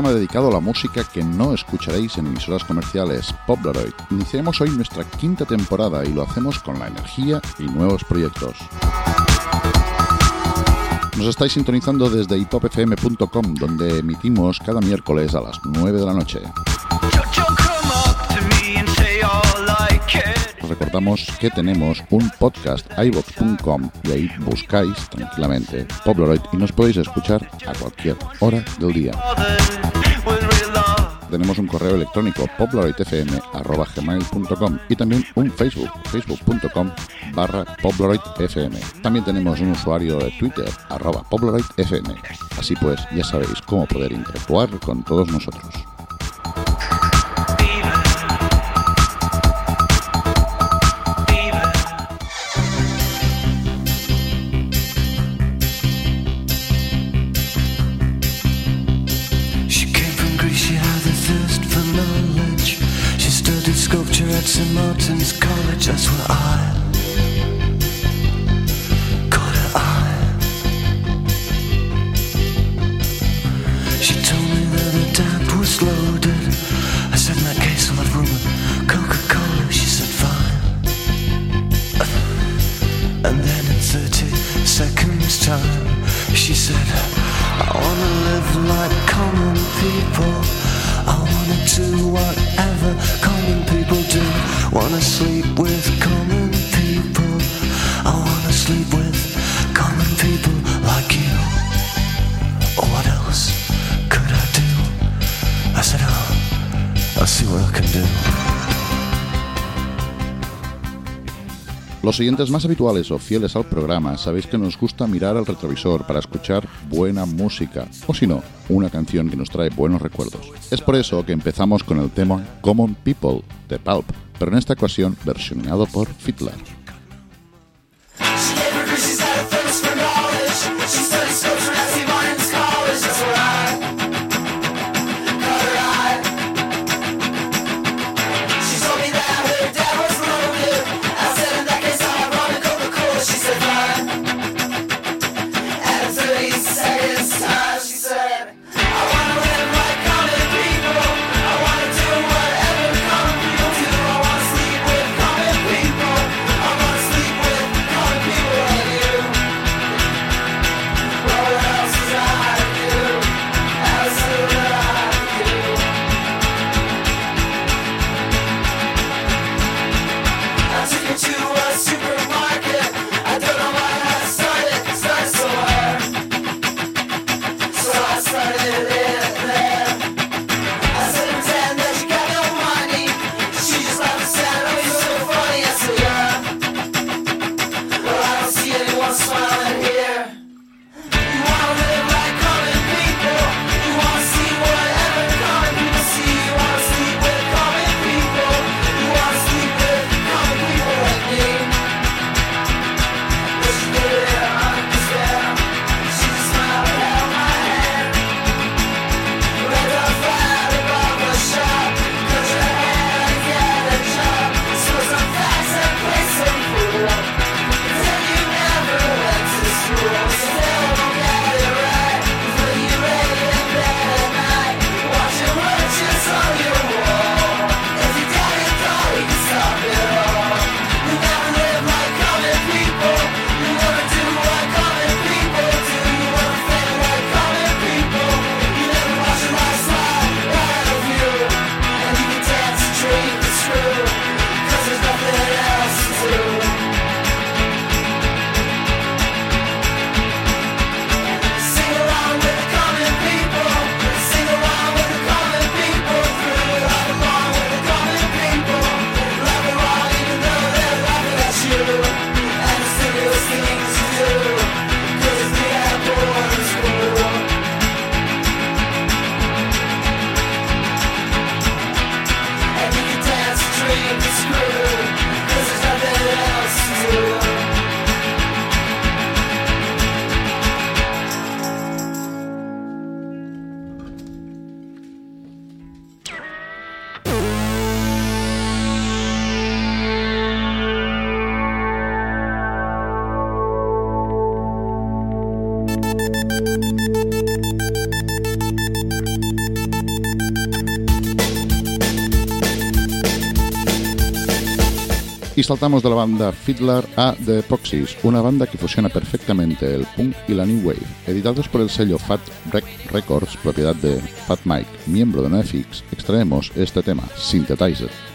Programa dedicado a la música que no escucharéis en emisoras comerciales, Pobleroid. Iniciamos hoy nuestra quinta temporada y lo hacemos con la energía y nuevos proyectos. Nos estáis sintonizando desde hipopfm.com, donde emitimos cada miércoles a las 9 de la noche. Recordamos que tenemos un podcast iVox.com y ahí buscáis tranquilamente Pobleroid y nos podéis escuchar a cualquier hora del día. Tenemos un correo electrónico poblaroidfm.gmail.com y también un Facebook, facebook.com barra poblaroidfm. También tenemos un usuario de Twitter, arroba poblaroidfm. Así pues, ya sabéis cómo poder interactuar con todos nosotros. St. Martin's College, that's where I caught her eye. She told me that the tap was loaded. Siguientes más habituales o fieles al programa sabéis que nos gusta mirar al retrovisor para escuchar buena música, o si no, una canción que nos trae buenos recuerdos. Es por eso que empezamos con el tema Common People de Pulp, pero en esta ocasión versionado por Fiddler. Y saltamos de la banda Fiddler a The Epoxies, una banda que fusiona perfectamente el punk y la new wave. Editados por el sello Fat Records, propiedad de Fat Mike, miembro de NoFX, extraemos este tema, Synthetizer.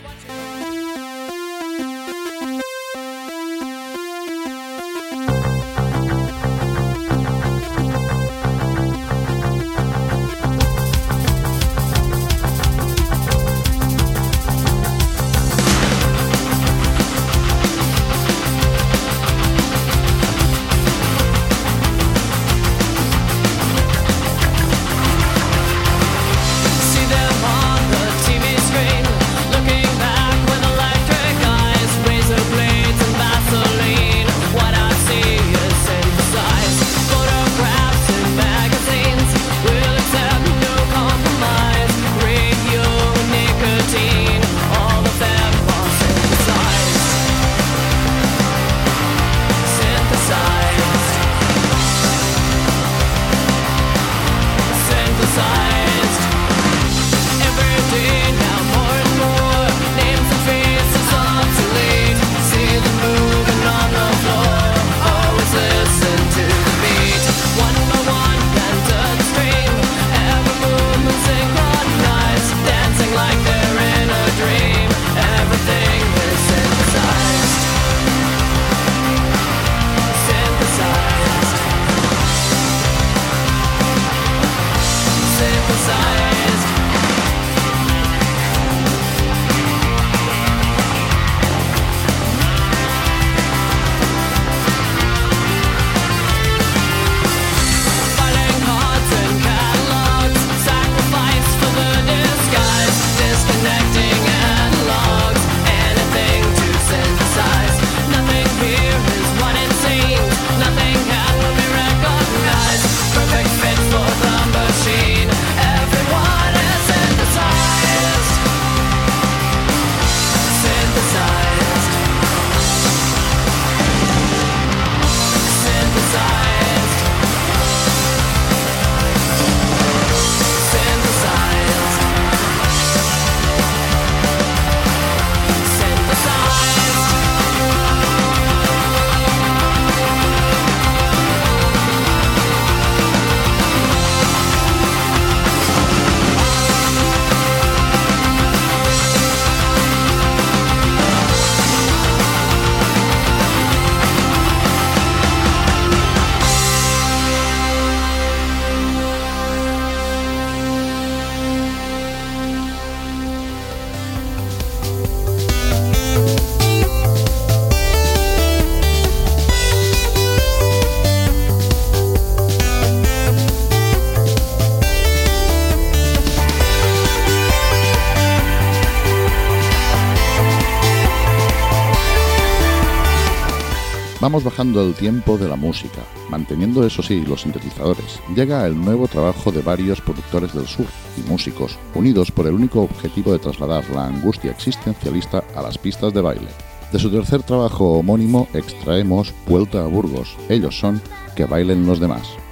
Bajando el tiempo de la música, manteniendo eso sí los sintetizadores. Llega el nuevo trabajo de varios productores del sur y músicos, unidos por el único objetivo de trasladar la angustia existencialista a las pistas de baile. De su tercer trabajo homónimo extraemos Vuelta a Burgos. Ellos son Que bailen los demás.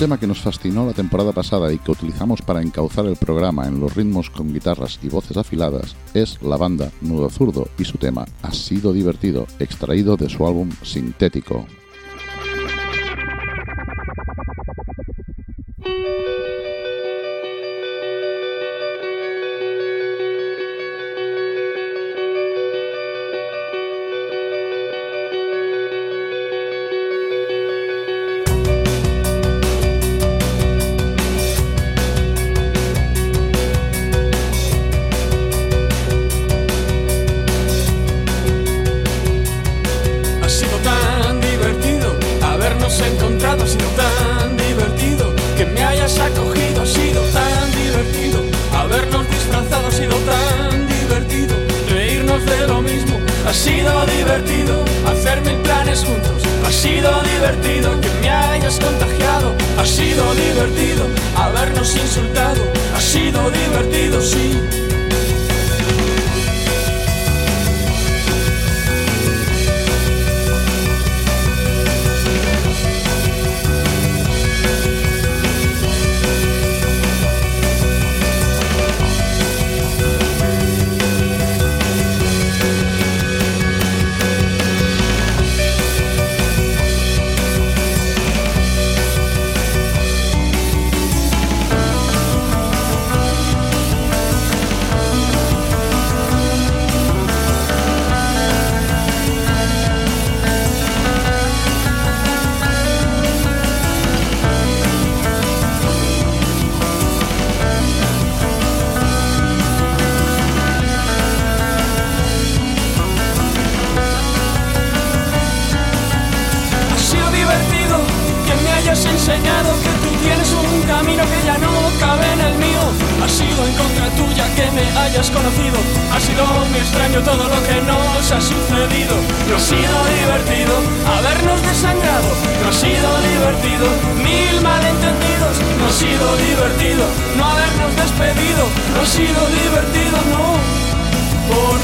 Tema que nos fascinó la temporada pasada y que utilizamos para encauzar el programa en los ritmos con guitarras y voces afiladas es la banda Nudo Zurdo y su tema Ha sido divertido, extraído de su álbum Sintético. Lo siento es lo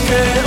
único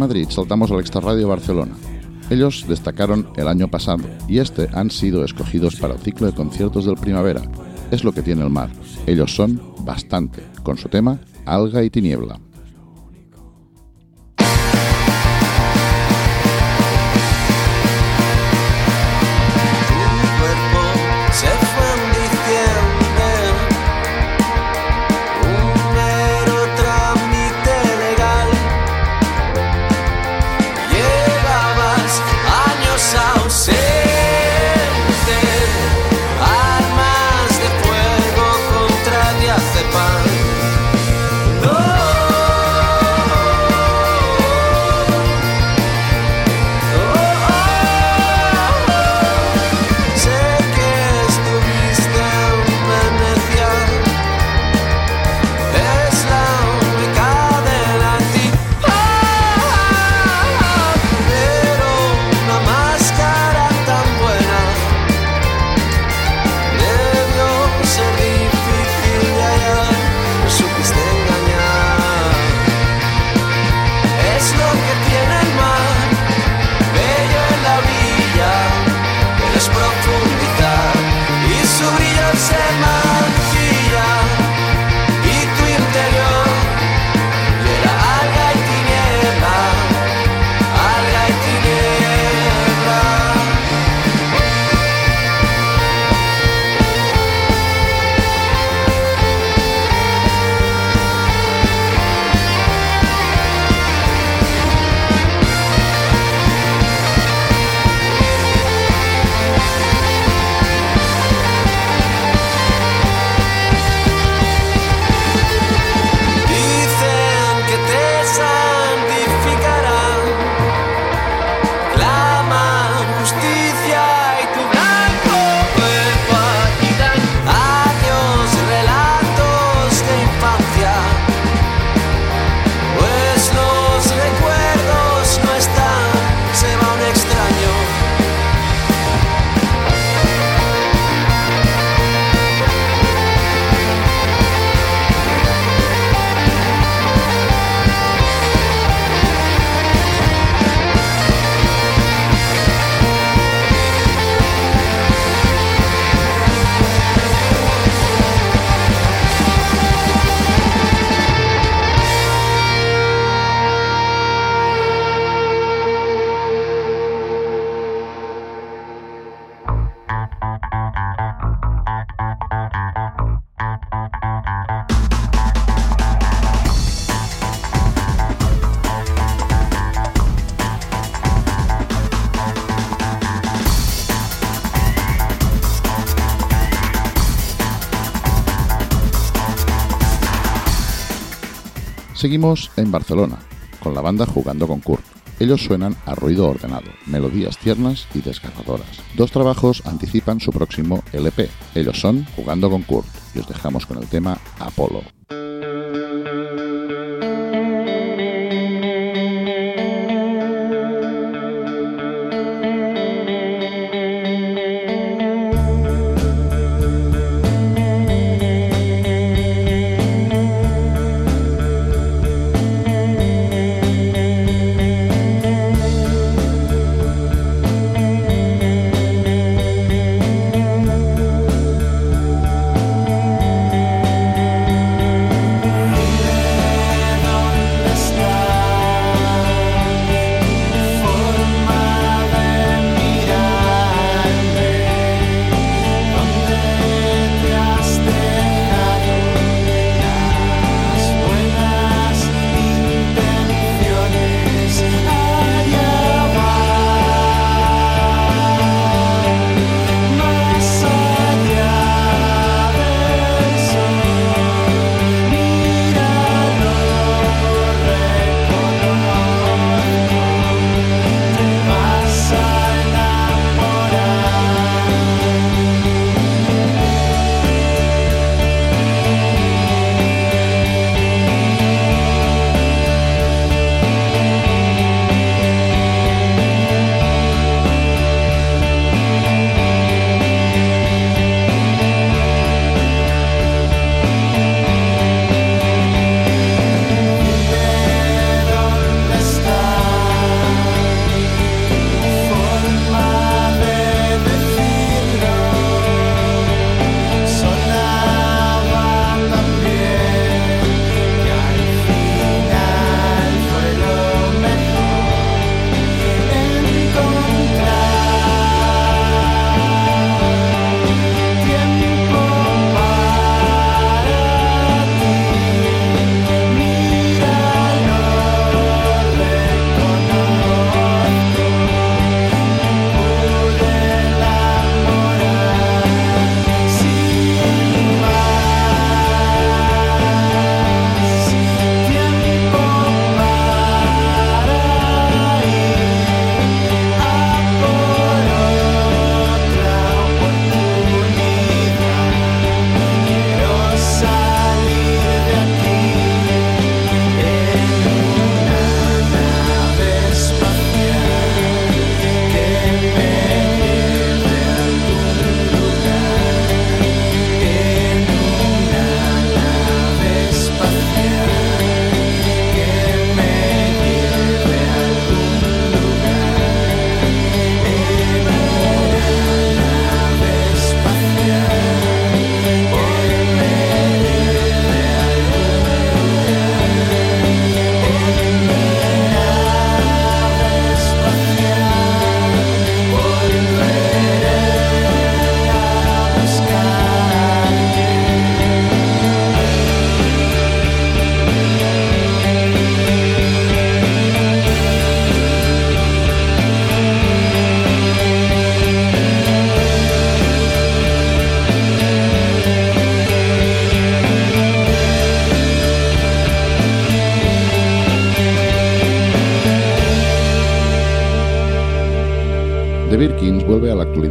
Madrid saltamos al Extraradio Barcelona. Ellos destacaron el año pasado y este han sido escogidos para el ciclo de conciertos del primavera. Es lo que tiene el mar. Ellos son bastante, con su tema Alga y Tiniebla. Seguimos en Barcelona, con la banda Jugando con Kurt. Ellos suenan a ruido ordenado, melodías tiernas y desgarradoras. Dos trabajos anticipan su próximo LP. Ellos son Jugando con Kurt y os dejamos con el tema Apolo.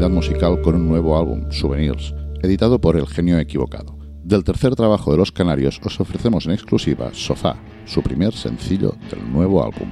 Musical con un nuevo álbum, Souvenirs, editado por El Genio Equivocado. Del tercer trabajo de los Canarios os ofrecemos en exclusiva Sofá, su primer sencillo del nuevo álbum.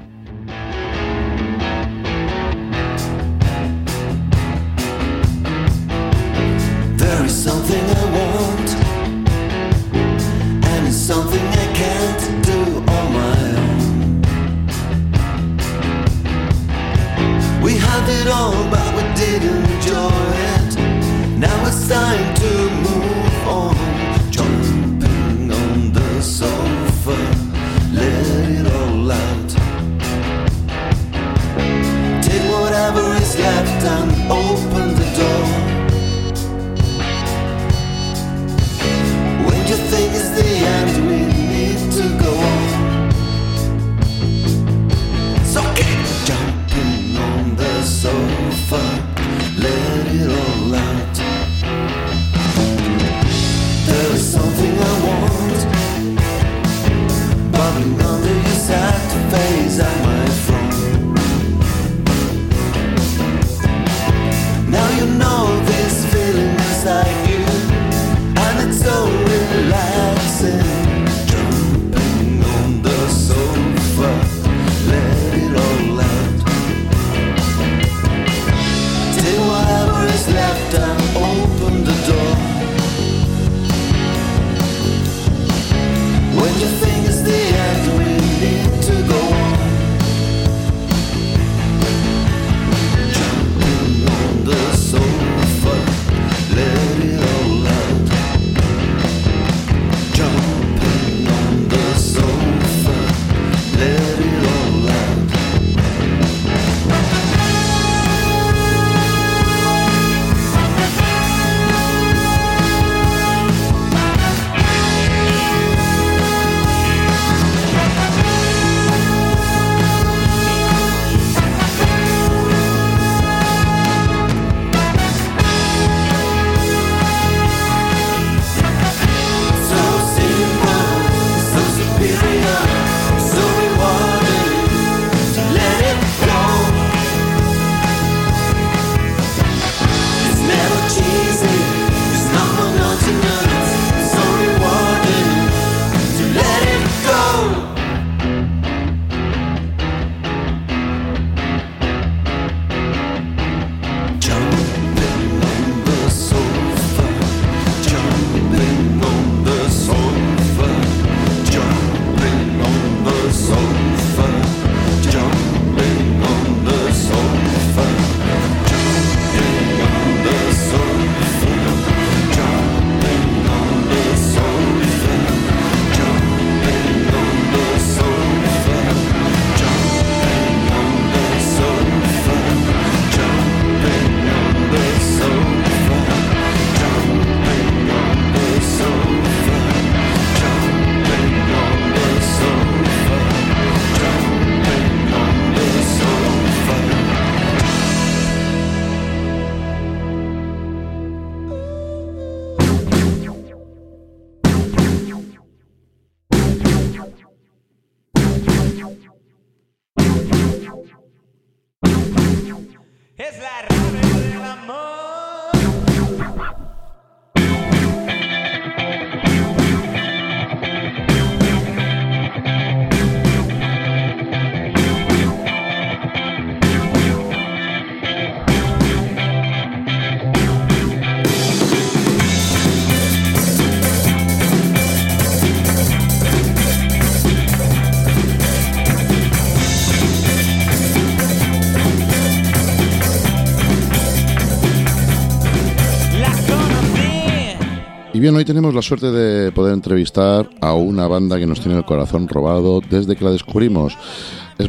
Y bien, hoy tenemos la suerte de poder entrevistar a una banda que nos tiene el corazón robado desde que la descubrimos.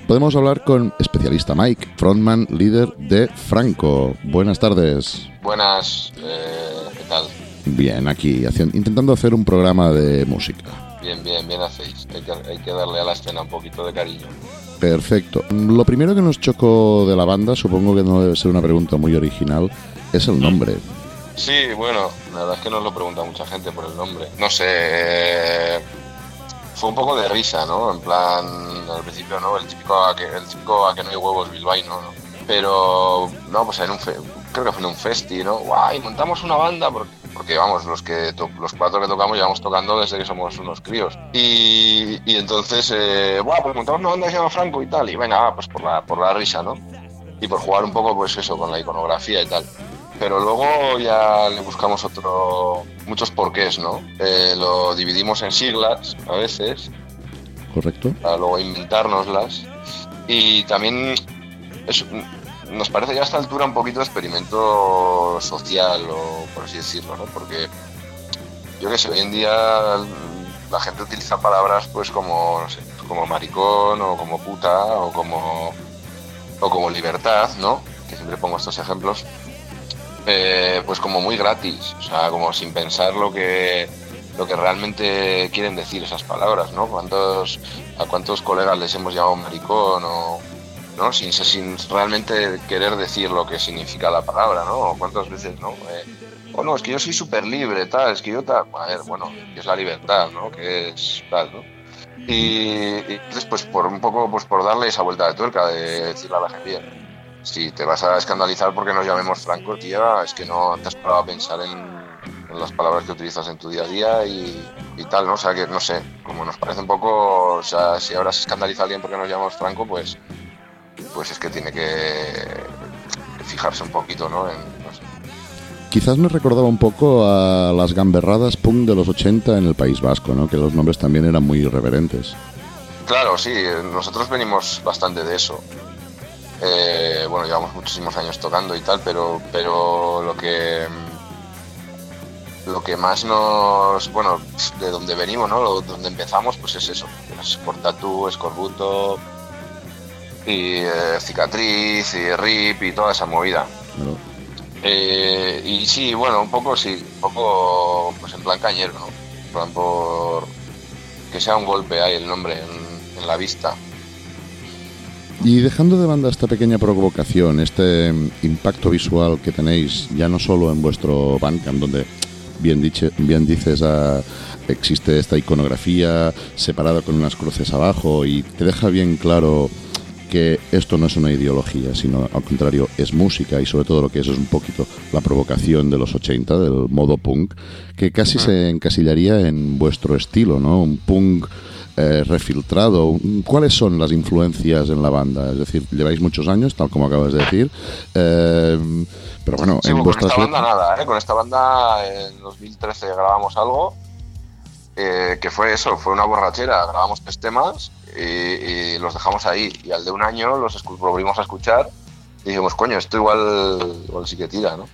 Podemos hablar con especialista Mike, frontman, líder de Franco. Buenas tardes. Buenas, eh, ¿qué tal? Bien, aquí, intentando hacer un programa de música. Bien, bien, bien hacéis. Hay que, hay que darle a la escena un poquito de cariño. Perfecto. Lo primero que nos chocó de la banda, supongo que no debe ser una pregunta muy original, es el nombre. Sí, bueno, la verdad es que nos lo pregunta mucha gente por el nombre. No sé, eh, fue un poco de risa, ¿no? En plan, al principio, ¿no? El típico a que, el típico a que no hay huevos bilbaíno, ¿no? Pero, no, pues en un, creo que fue en un festi, ¿no? ¡Guay! Montamos una banda porque, vamos, los que los cuatro que tocamos llevamos tocando desde que somos unos críos. Y, y entonces, eh, Pues montamos una banda que se llama Franco y tal. Y venga, pues por la, por la risa, ¿no? Y por jugar un poco, pues eso, con la iconografía y tal. Pero luego ya le buscamos otro, muchos porqués, ¿no? Eh, lo dividimos en siglas a veces. Correcto. Para luego inventárnoslas. Y también es, nos parece ya a esta altura un poquito de experimento social, o por así decirlo, ¿no? Porque yo que sé, hoy en día la gente utiliza palabras pues como, no sé, como maricón o como puta o como, o como libertad, ¿no? Que siempre pongo estos ejemplos. Eh, pues como muy gratis, o sea, como sin pensar lo que lo que realmente quieren decir esas palabras, ¿no? ¿Cuántos, ¿A cuántos colegas les hemos llamado maricón o, ¿no? Sin, sin realmente querer decir lo que significa la palabra, ¿no? ¿Cuántas veces, no? Eh, bueno, es que yo soy súper libre, tal, es que yo tal, a ver, bueno, es la libertad, ¿no? Que es tal, ¿no? Y, entonces, pues por un poco, pues por darle esa vuelta de tuerca, de decirle a la gente, si te vas a escandalizar porque nos llamemos Franco, tía, es que no te has parado a pensar en, las palabras que utilizas en tu día a día y, y, tal, ¿no? O sea, que no sé, como nos parece un poco, o sea, si ahora se escandaliza a alguien porque nos llamamos Franco, pues pues es que tiene que fijarse un poquito, ¿no? Quizás me recordaba un poco a las gamberradas punk de los 80 en el País Vasco, ¿no? Que los nombres también eran muy irreverentes. Claro, sí, nosotros venimos bastante de eso. Eh, bueno, llevamos muchísimos años tocando y tal, pero, pero lo que lo que más nos, bueno, de donde venimos, ¿no? Donde empezamos, pues es eso, es Portatú, Escorbuto, y eh, cicatriz y rip y toda esa movida. Eh, y sí, bueno, un poco sí, un poco pues en plan cañero, ¿no? En plan por que sea un golpe ahí el nombre en, la vista. Y dejando de banda esta pequeña provocación, este impacto visual que tenéis ya no solo en vuestro Bandcamp, donde bien, dice, bien dices ah, existe esta iconografía separada con unas cruces abajo y te deja bien claro que esto no es una ideología, sino al contrario, es música y sobre todo lo que es es un poquito la provocación de los 80, del modo punk, que casi se encasillaría en vuestro estilo, ¿no? Un punk eh, refiltrado. ¿Cuáles son las influencias en la banda? Es decir, lleváis muchos años, tal como acabas de decir, eh, pero bueno, en Con esta banda nada, ¿eh? Con esta banda en 2013 grabamos algo. que fue eso, fue una borrachera, grabamos tres temas y, los dejamos ahí. Y al de un año los volvimos a escuchar y dijimos, coño, esto igual, igual sí que tira, ¿no?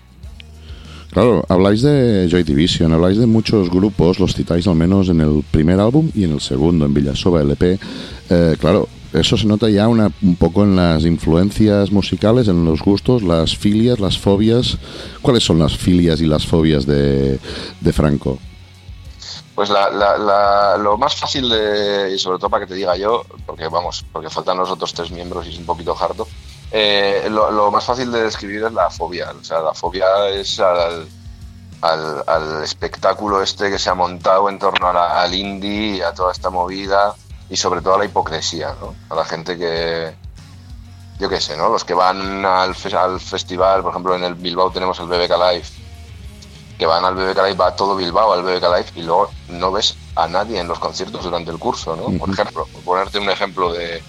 Claro, habláis de Joy Division, habláis de muchos grupos, los citáis al menos en el primer álbum y en el segundo, en Villasoba LP. Eh, claro, eso se nota ya una, un poco en las influencias musicales, en los gustos, las filias, las fobias. ¿Cuáles son las filias y las fobias de, de Franco? Pues la, lo más fácil de, y sobre todo para que te diga yo, porque vamos, porque faltan los otros tres miembros y es un poquito harto, eh, lo, más fácil de describir es la fobia. O sea, la fobia es al, al, espectáculo este que se ha montado en torno al indie y a toda esta movida y sobre todo a la hipocresía, ¿no? A la gente que, yo qué sé, ¿no? Los que van al, al festival, por ejemplo en el Bilbao tenemos el BBK Live que van al BBK Live, va todo Bilbao al BBK Live y luego no ves a nadie en los conciertos durante el curso, ¿no? Por ejemplo, ponerte un ejemplo de,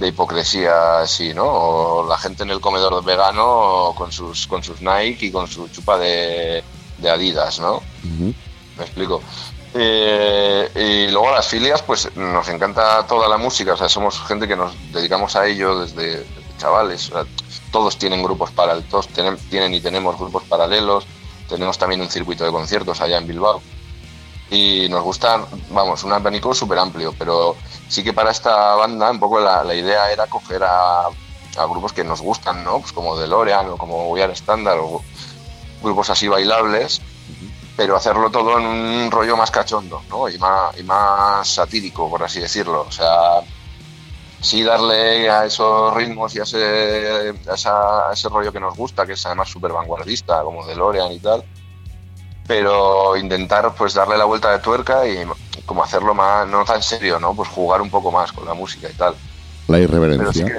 hipocresía así, ¿no? O la gente en el comedor vegano con sus, con sus Nike y con su chupa de, Adidas, ¿no? Me explico. Eh, y luego las filias, pues nos encanta toda la música, o sea, somos gente que nos dedicamos a ello desde, chavales, todos tienen grupos paralelos, todos tienen y tenemos grupos paralelos, tenemos también un circuito de conciertos allá en Bilbao. Y nos gusta, vamos, un abanico súper amplio, pero sí que para esta banda un poco la, idea era coger a, grupos que nos gustan, ¿no? Pues como DeLorean o como We Are Standard o grupos así bailables, pero hacerlo todo en un rollo más cachondo, ¿no? Y más, y más satírico, por así decirlo. O sea, sí darle a esos ritmos y a ese, a, ese rollo que nos gusta, que es además súper vanguardista, como DeLorean y tal, pero intentar pues darle la vuelta de tuerca y como hacerlo más, no tan serio, ¿no? Pues jugar un poco más con la música y tal. La irreverencia. Sí,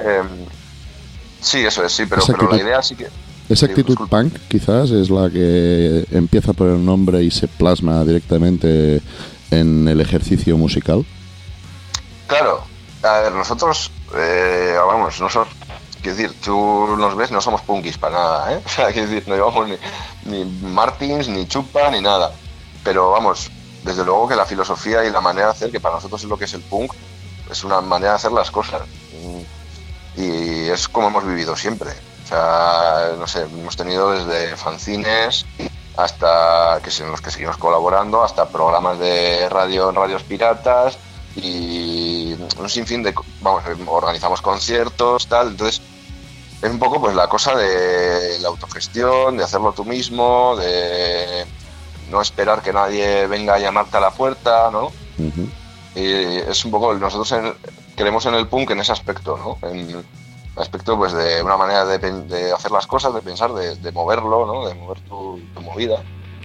sí, eso es, sí, pero, pero la idea sí que... Esa actitud punk quizás es la que empieza por el nombre y se plasma directamente en el ejercicio musical. Claro, a ver, nosotros, eh, vamos, nosotros, quiero decir, tú nos ves, no somos punkis para nada, ¿eh? O sea, quiero decir, no llevamos ni, Martins, ni chupa, ni nada. Pero vamos, desde luego que la filosofía y la manera de hacer, que para nosotros es lo que es el punk, es una manera de hacer las cosas. Y es como hemos vivido siempre. O sea, no sé, hemos tenido desde fanzines hasta que en los que seguimos colaborando, hasta programas de radio en radios piratas y un sinfín de, vamos, organizamos conciertos, tal, entonces es un poco pues la cosa de la autogestión, de hacerlo tú mismo, de no esperar que nadie venga a llamarte a la puerta, ¿no? Y es un poco, nosotros en- creemos en el punk en ese aspecto, ¿no? En el aspecto pues de una manera de, de hacer las cosas, de pensar, de, de moverlo, ¿no? De mover tu, tu movida.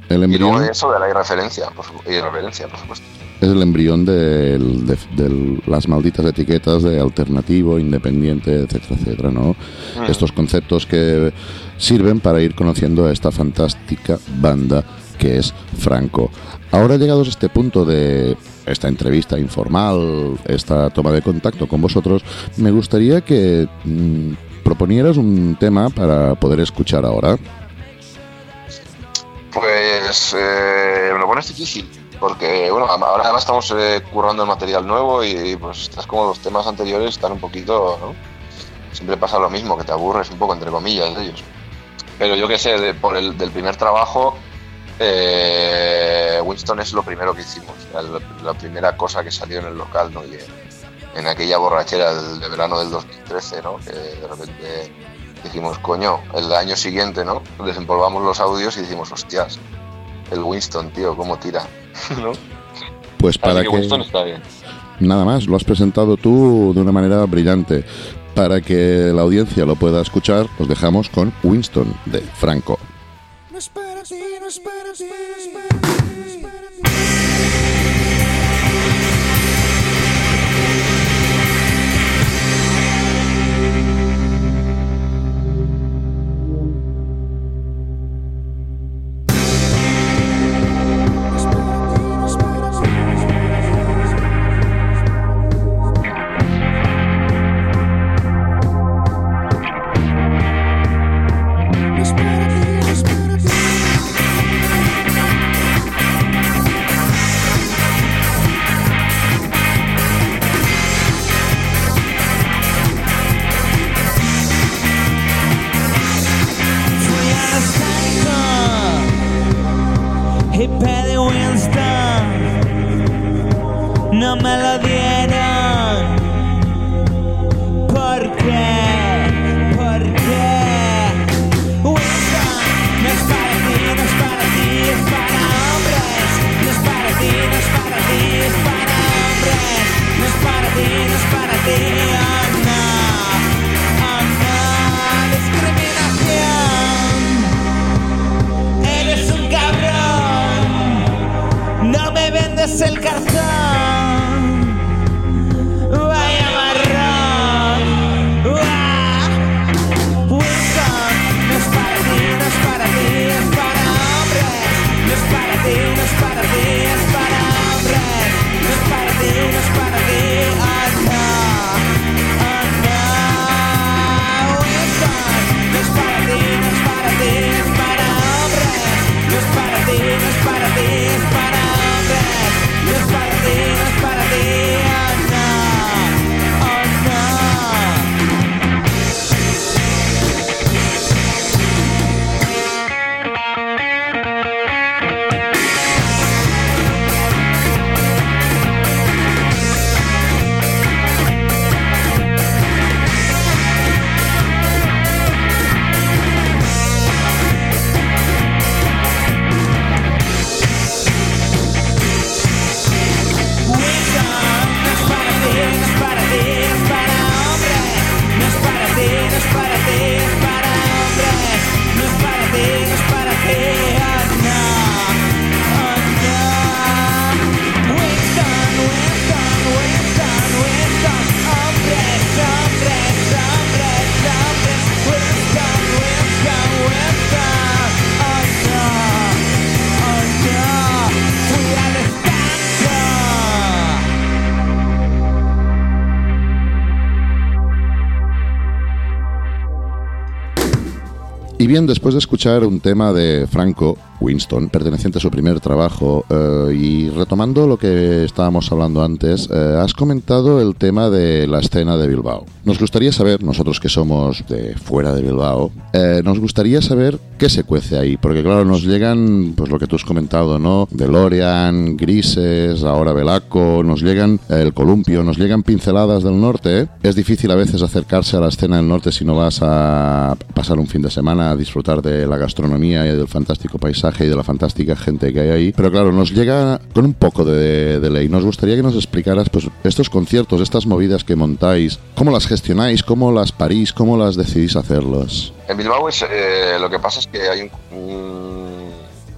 El Y luego de eso de la irreferencia, por irreverencia, por supuesto. Es el embrión de, de las malditas etiquetas de alternativo, independiente, etcétera, etcétera, ¿no? Mm. Estos conceptos que sirven para ir conociendo a esta fantástica banda que es Franco. Ahora llegados a este punto de esta entrevista informal, esta toma de contacto con vosotros, me gustaría que mm, proponieras un tema para poder escuchar ahora. Pues eh, me lo pones difícil, porque bueno, ahora además estamos eh, currando el material nuevo y pues estás como los temas anteriores están un poquito, ¿no? Siempre pasa lo mismo, que te aburres un poco entre comillas de ellos. Pero yo que sé, de- por el del primer trabajo, eh, Winston es lo primero que hicimos, la, primera cosa que salió en el local, ¿no? Y en, aquella borrachera de verano del 2013, ¿no? Que de repente dijimos, coño, el año siguiente, ¿no? Desempolvamos los audios y dijimos, hostias, el Winston, tío, cómo tira, ¿no? Pues para Así que que Winston está bien. nada más, lo has presentado tú de una manera brillante. Para que la audiencia lo pueda escuchar, os dejamos con Winston de Franco. No es para ti, no es para ti, no es para ti, Y bien, después de escuchar un tema de Franco Winston, perteneciente a su primer trabajo, eh, y retomando lo que estábamos hablando antes, eh, has comentado el tema de la escena de Bilbao. Nos gustaría saber, nosotros que somos de fuera de Bilbao, eh, nos gustaría saber qué se cuece ahí, porque claro, nos llegan, pues lo que tú has comentado, ¿no? DeLorean, Grises, ahora Belaco, nos llegan el Columpio, nos llegan pinceladas del norte. Es difícil a veces acercarse a la escena del norte si no vas a pasar un fin de semana a disfrutar de la gastronomía y del fantástico paisaje y de la fantástica gente que hay ahí. Pero claro, nos llega con un poco de, ley. Nos gustaría que nos explicaras pues estos conciertos, estas movidas que montáis, cómo las gestionáis, cómo las parís, cómo las decidís hacerlos. En Bilbao es, eh, lo que pasa es que hay un, un,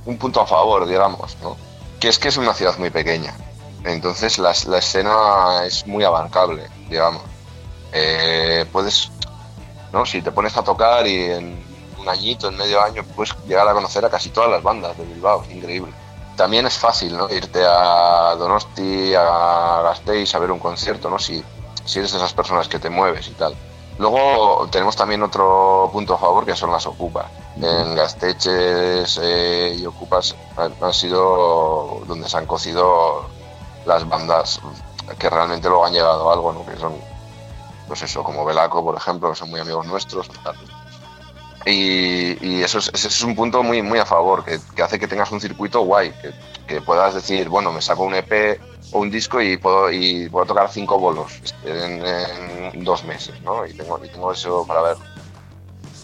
un punto a favor, digamos, ¿no? que es que es una ciudad muy pequeña. Entonces la, la escena es muy abarcable, digamos. Eh, puedes, ¿no? Si te pones a tocar y en un añito, en medio año, puedes llegar a conocer a casi todas las bandas de Bilbao, increíble. También es fácil, ¿no? Irte a Donosti, a Gasteiz a ver un concierto, ¿no? Si, si eres de esas personas que te mueves y tal. Luego tenemos también otro punto a favor que son las ocupas. En Gasteches eh, y ocupas han, sido donde se han cocido las bandas que realmente luego han llegado a algo, ¿no? Que son, pues eso, como Belaco, por ejemplo, que son muy amigos nuestros. Y, eso es, un punto muy, a favor, que, hace que tengas un circuito guay, que, puedas decir, bueno, me saco un EP o un disco y puedo, y puedo tocar cinco bolos en, dos meses, ¿no? Y tengo, y tengo eso para ver.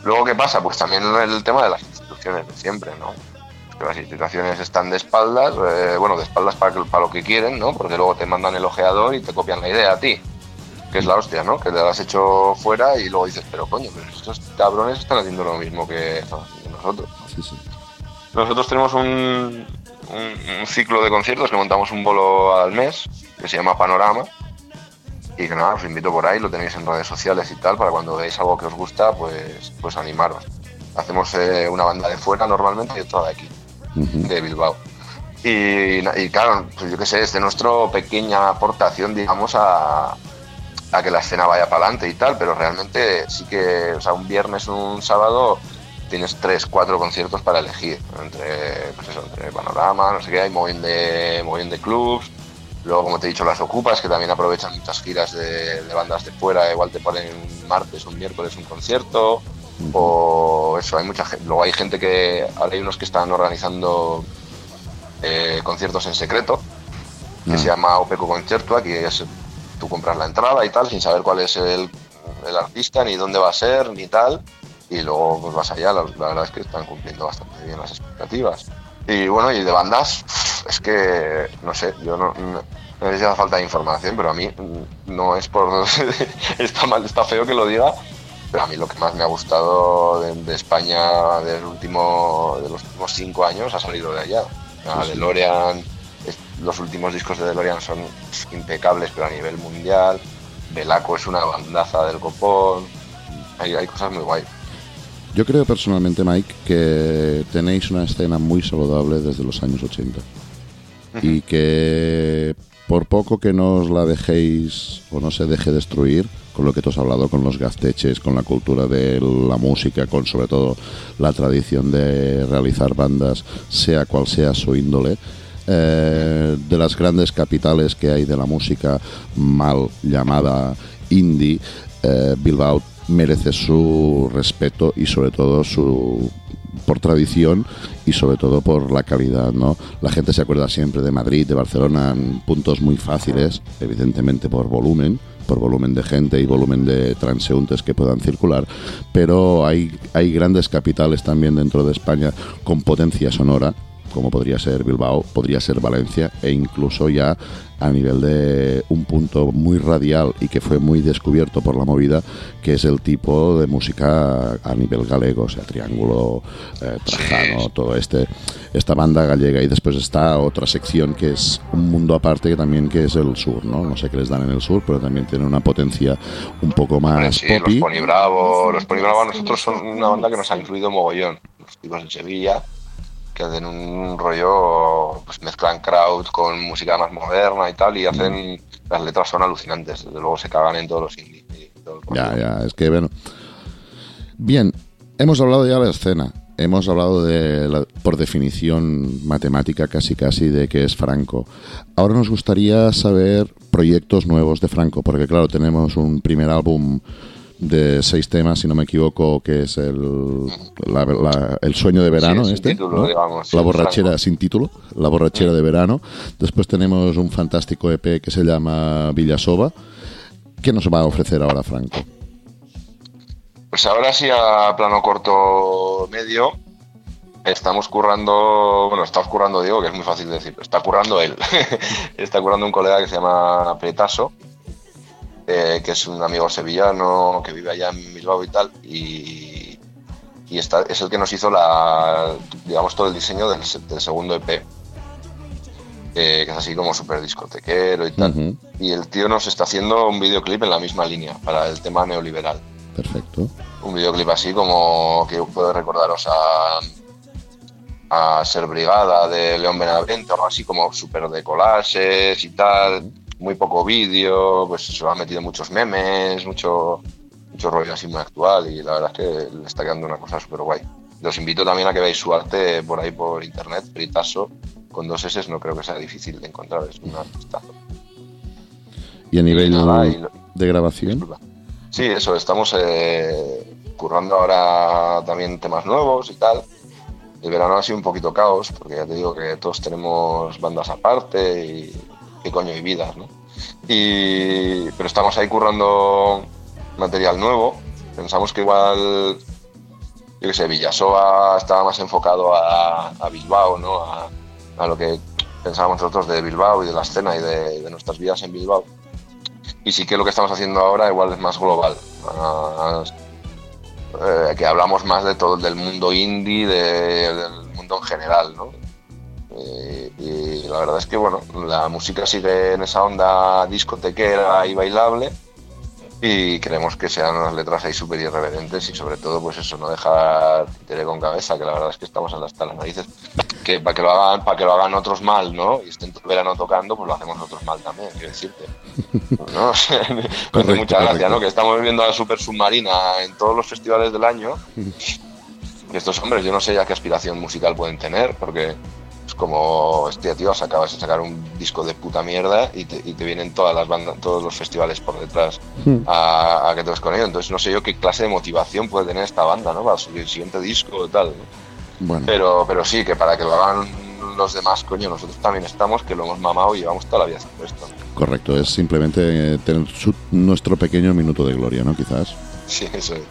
Luego, ¿qué pasa? Pues también el tema de las instituciones siempre, ¿no? Que las instituciones están de espaldas, eh, bueno, de espaldas para, para lo que quieren, ¿no? Porque luego te mandan el ojeador y te copian la idea a ti. Que es la hostia, ¿no? Que te la has hecho fuera y luego dices, pero coño, pero estos cabrones están haciendo lo mismo que nosotros. Sí, sí. Nosotros tenemos un, un- un ciclo de conciertos que montamos un bolo al mes, que se llama Panorama. Y que nada, os invito por ahí, lo tenéis en redes sociales y tal, para cuando veáis algo que os gusta, pues, pues animaros. Hacemos eh, una banda de fuera normalmente y otra de aquí, de Bilbao. Y, y claro, pues yo qué sé, es de nuestra pequeña aportación, digamos, a, a que la escena vaya para adelante y tal, pero realmente sí que, o sea, un viernes, un sábado, tienes tres, cuatro conciertos para elegir, entre, pues eso, entre Panorama, no sé qué, hay mogollón de, clubs, luego, como te he dicho, las Ocupas, que también aprovechan muchas giras de, de bandas de fuera, igual te ponen un martes, un miércoles un concierto, o eso, hay mucha gente, luego hay gente que, ahora hay unos que están organizando eh, conciertos en secreto, que se llama Opeco Concertua, que es tú compras la entrada y tal, sin saber cuál es el, el artista, ni dónde va a ser, ni tal, y luego pues vas allá, la, la verdad es que están cumpliendo bastante bien las expectativas. Y bueno, y de bandas, es que, no sé, yo no, no, no sé si hace falta de información, pero a mí mm, no es por... está mal, está feo que lo diga, pero a mí lo que más me ha gustado de, de España del último, de los últimos cinco años ha salido de allá. A. DeLorean, los últimos discos de DeLorean son impecables, pero a nivel mundial. Belaco es una bandaza del copón. Hay, hay cosas muy guay. Yo creo personalmente, Mike, que tenéis una escena muy saludable desde los años 80 y que por poco que no os la dejéis o no se deje destruir, con lo que tú has hablado, con los gasteches, con la cultura de la música, con sobre todo la tradición de realizar bandas, sea cual sea su índole, eh, de las grandes capitales que hay de la música mal llamada indie, eh, Bilbao merece su respeto y sobre todo su por tradición y sobre todo por la calidad, ¿no? La gente se acuerda siempre de Madrid, de Barcelona, en puntos muy fáciles, evidentemente por volumen, por volumen de gente y volumen de transeúntes que puedan circular, pero hay, hay grandes capitales también dentro de España con potencia sonora, como podría ser Bilbao, podría ser Valencia e incluso ya a nivel de un punto muy radial y que fue muy descubierto por la movida, que es el tipo de música a nivel galego, o sea, Triángulo, eh, Trajano, todo este, esta banda gallega y después está otra sección que es un mundo aparte que también que es el sur, ¿no? No sé qué les dan en el sur, pero también tiene una potencia un poco más sí, los poppy. Pony Bravo, los Pony Bravo a nosotros son una banda que nos ha influido mogollón. Los tipos en Sevilla, que hacen un rollo, pues mezclan crowd con música más moderna y tal, y hacen, las letras son alucinantes, desde luego se cagan en todos los indies. todo. Ya, ya, es que bueno. Bien, Hemos hablado ya de la escena, hemos hablado de, la- por definición matemática casi casi, de que es Franco. Ahora nos gustaría saber proyectos nuevos de Franco, porque claro, tenemos un primer álbum de seis temas, si no me equivoco, que es el, la- la- el sueño de verano, este, título, ¿no? digamos, sí, la borrachera Franco. sin título, la borrachera de verano. Después tenemos un fantástico EP que se llama Villasoba. ¿Qué nos va a ofrecer ahora Franco? Pues ahora sí a plano corto medio estamos currando, bueno, está currando Diego, que es muy fácil de decir, está currando él. está currando un colega que se llama Pretaso, eh, que es un amigo sevillano que vive allá en Bilbao y tal, y, y está, es el que nos hizo la, digamos, todo el diseño del, se- del segundo EP, eh, que es así como súper discotequero y tal. Y el tío nos está haciendo un videoclip en la misma línea para el tema neoliberal Perfecto. un videoclip así como que puede recordaros a, a Ser Brigada de León Benavente, o así como súper de collages y tal, muy poco vídeo, pues se han metido muchos memes, mucho, mucho rollo así muy actual y la verdad es que le está quedando una cosa súper guay. Los invito también a que veáis su arte por ahí por internet, Britaso, con dos S no creo que sea difícil de encontrar, es un artistazo. ¿Y a nivel nada, y lo- de grabación? Disculpa. Sí, eso, estamos eh, currando ahora también temas nuevos y tal. El verano ha sido un poquito caos, porque ya te digo que todos tenemos bandas aparte y qué coño y vidas, ¿no? Y, pero estamos ahí currando material nuevo. Pensamos que igual, yo qué sé, Villasoa estaba más enfocado a, Bilbao, ¿no? A, lo que pensábamos nosotros de Bilbao y de la escena y de, nuestras vidas en Bilbao y sí que lo que estamos haciendo ahora igual es más global. eh, que hablamos más de todo, del mundo indie, de- del mundo en general, ¿no? Eh, y la verdad es que, bueno, la música sigue en esa onda discotequera y bailable y queremos que sean unas letras ahí súper irreverentes y sobre todo, pues eso, no dejar títere con cabeza, que la verdad es que estamos hasta las narices. Que para que lo hagan, para que lo hagan otros mal, ¿no? Y estén todo el verano tocando, pues lo hacemos nosotros mal también, quiero decirte. ¿no? Hace Correcto, mucha gracia. ¿no? Que estamos viendo a la Super Submarina en todos los festivales del año. Y estos hombres, yo no sé ya qué aspiración musical pueden tener, porque como, este tío, acabas de sacar un disco de puta mierda y te, y te vienen todas las bandas, todos los festivales por detrás a, a que toques con ellos. Entonces no sé yo qué clase de motivación puede tener esta banda, ¿no? Para subir el siguiente disco y tal, ¿no? Bueno, Pero, pero sí, que para que lo hagan los demás, coño, nosotros también estamos, que lo hemos mamado y llevamos toda la vida haciendo esto. correcto. Es simplemente eh, tener su- nuestro pequeño minuto de gloria, ¿no? Quizás. Sí, eso es.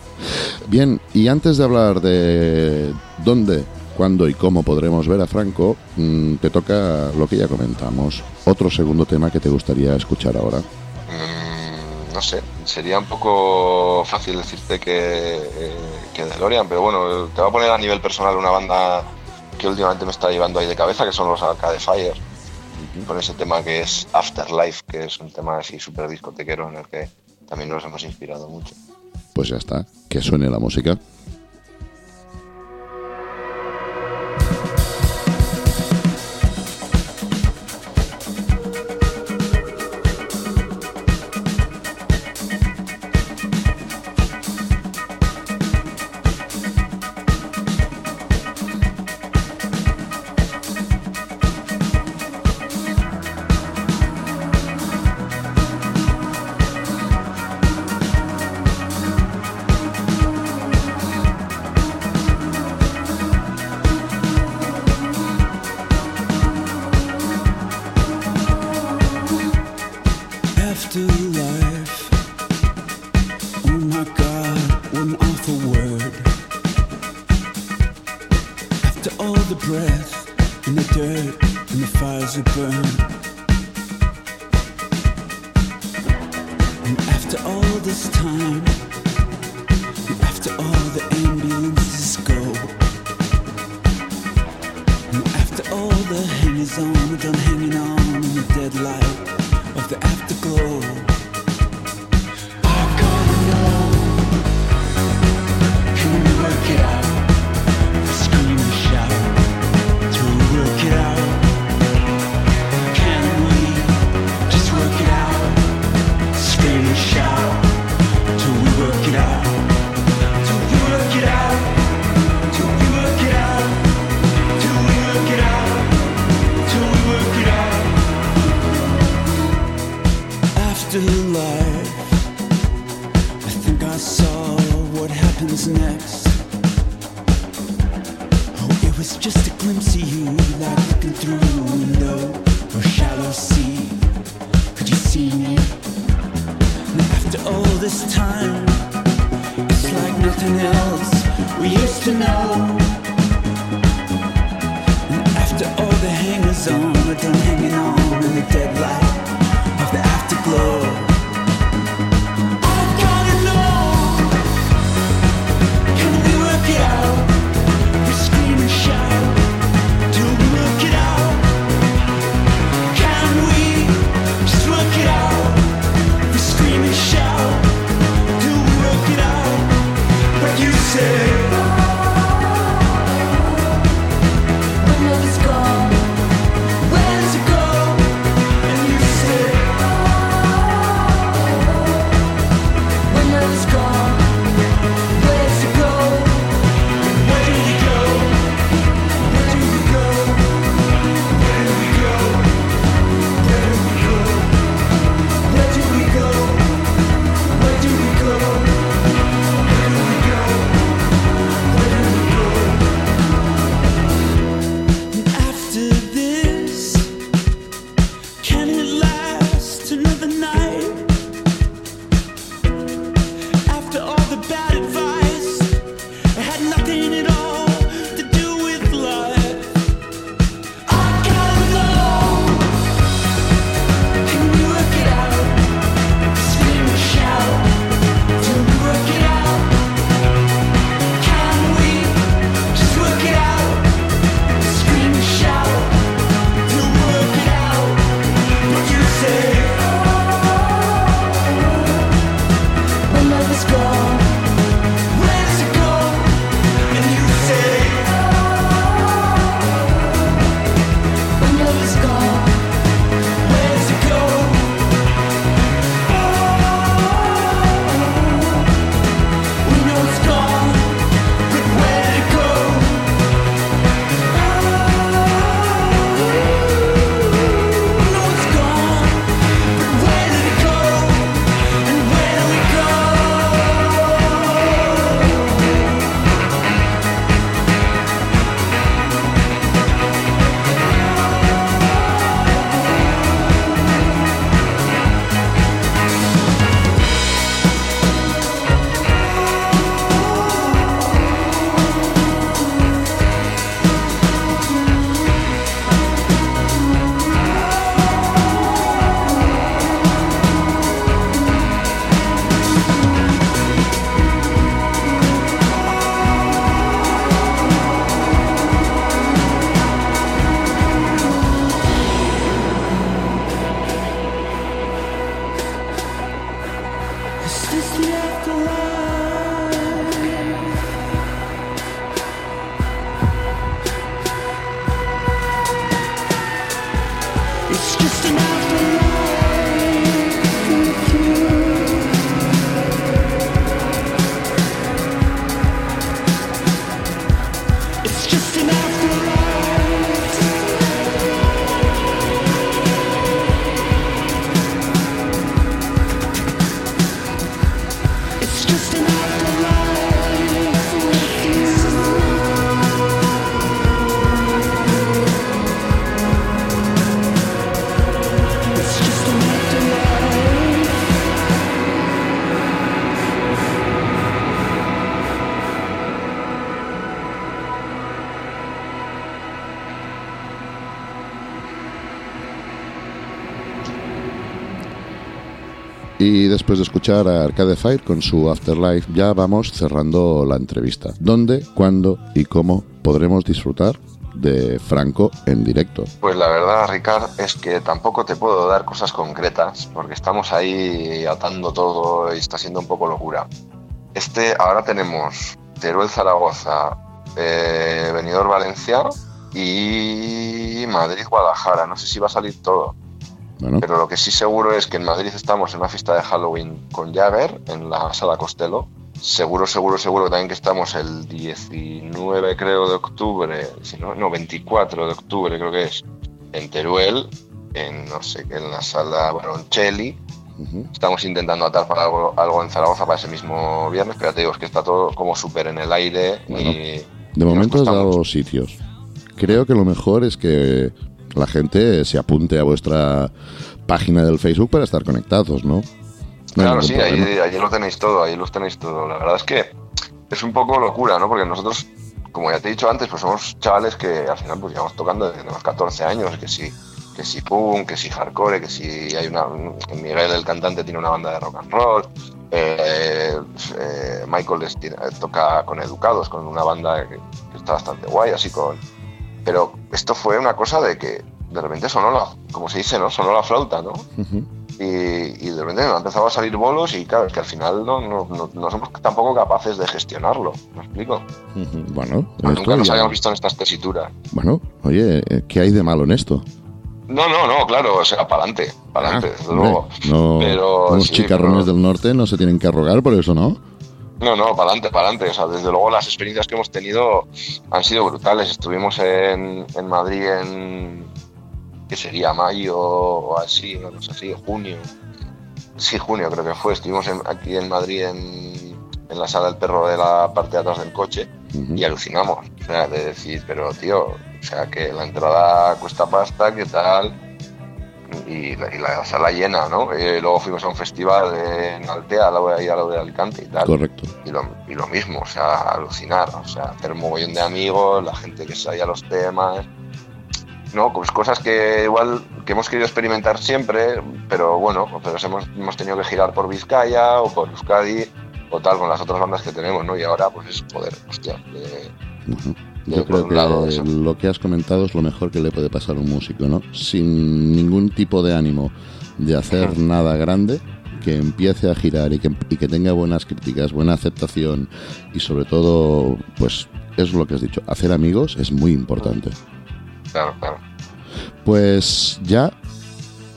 Bien, y antes de hablar de dónde, cuándo y cómo podremos ver a Franco, mm, te toca lo que ya comentamos. Otro segundo tema que te gustaría escuchar ahora. Mm, no sé, sería un poco fácil decirte que, que DeLorean, pero bueno, te voy a poner a nivel personal una banda que últimamente me está llevando ahí de cabeza, que son los Arcade Fire, con ese tema que es Afterlife, que es un tema así súper discotequero en el que también nos hemos inspirado mucho. Pues ya está, que suene la música. Y después de escuchar a Arcade Fire con su Afterlife, ya vamos cerrando la entrevista. ¿Dónde, cuándo y cómo podremos disfrutar de Franco en directo? Pues la verdad, Ricard, es que tampoco te puedo dar cosas concretas porque estamos ahí atando todo y está siendo un poco locura. Este, ahora tenemos Teruel Zaragoza, eh, Benidorm Valencia y Madrid Guadalajara. No sé si va a salir todo, Pero lo que sí seguro es que en Madrid estamos en una fiesta de Halloween con Jagger en la sala Costello. Seguro, seguro, seguro también que estamos el 19, creo, de octubre, si no, no, 24 de octubre creo que es, en Teruel, en no sé qué, en la sala Baroncelli. Estamos intentando atar para algo, algo en Zaragoza para ese mismo viernes, pero ya te digo, es que está todo como súper en el aire y... de momento has dado sitios. creo que lo mejor es que la gente se apunte a vuestra página del Facebook para estar conectados, ¿no? Claro, sí, ahí, ahí lo tenéis todo, ahí lo tenéis todo. La verdad es que es un poco locura, ¿no? Porque nosotros, como ya te he dicho antes, pues somos chavales que al final pues llevamos tocando desde los 14 años, que sí, que si punk, que si hardcore, que si hay una... Miguel, el cantante, tiene una banda de rock and roll, eh, eh, Michael es- tiene- toca con Educados, con una banda que, que está bastante guay, así con... Pero esto fue una cosa de que de repente sonó la, como se dice, ¿no? Sonó la flauta, ¿no? Y, y de repente nos empezaba a salir bolos y claro, es que al final no, no, no- no somos tampoco capaces de gestionarlo, ¿me explico? Ujú. Bueno, Nunca nos habíamos visto en estas tesituras. bueno, oye, eh, ¿qué hay de malo en esto? No, no, no, claro, o sea, para adelante, para adelante, Ah, desde luego. no, Pero sí, chicarrones pero- del norte no se tienen que arrogar por eso, ¿no? No, no, para adelante, para adelante. O sea, desde luego las experiencias que hemos tenido han sido brutales. Estuvimos en, en Madrid en, ¿qué sería? Mayo o así, no, no sé si, junio. Sí, junio creo que fue. Estuvimos en- aquí en Madrid en, en la sala del perro de la parte de atrás del coche y alucinamos. O sea, de decir, pero tío, o sea, que la entrada cuesta pasta, ¿qué tal? Y la, y la sala llena, ¿no? Eh, luego fuimos a un festival en Altea, a la ahí a la de Alicante y tal Correcto. y lo, y lo mismo, o sea, alucinar, o sea, hacer un mogollón de amigos, la gente que sabía los temas, no, pues cosas que igual que hemos querido experimentar siempre, pero bueno, pues hemos, hemos tenido que girar por Vizcaya o por Euskadi o tal con las otras bandas que tenemos, ¿no? Y ahora pues es joder, hostia, eh, Ujú. Sí, Yo creo que lado, eso. lo que has comentado es lo mejor que le puede pasar a un músico, ¿no? Sin ningún tipo de ánimo de hacer nada grande, que empiece a girar y que, y que tenga buenas críticas, buena aceptación y sobre todo, pues es lo que has dicho, hacer amigos es muy importante. claro, claro. Pues ya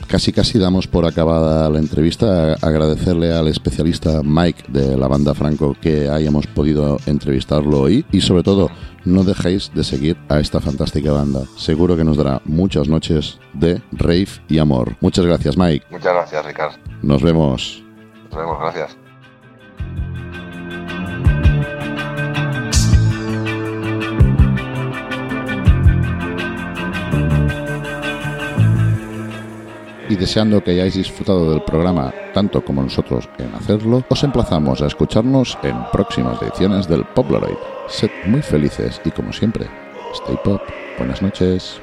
casi casi damos por acabada la entrevista. Agradecerle al especialista Mike de la banda Franco que hayamos podido entrevistarlo hoy y sobre todo no dejéis de seguir a esta fantástica banda. Seguro que nos dará muchas noches de rave y amor. Muchas gracias Mike. Muchas gracias, Ricardo. Nos vemos. Nos vemos, gracias. Y deseando que hayáis disfrutado del programa tanto como nosotros en hacerlo, os emplazamos a escucharnos en próximas ediciones del Poploid. Sed muy felices y como siempre, stay pop. Buenas noches.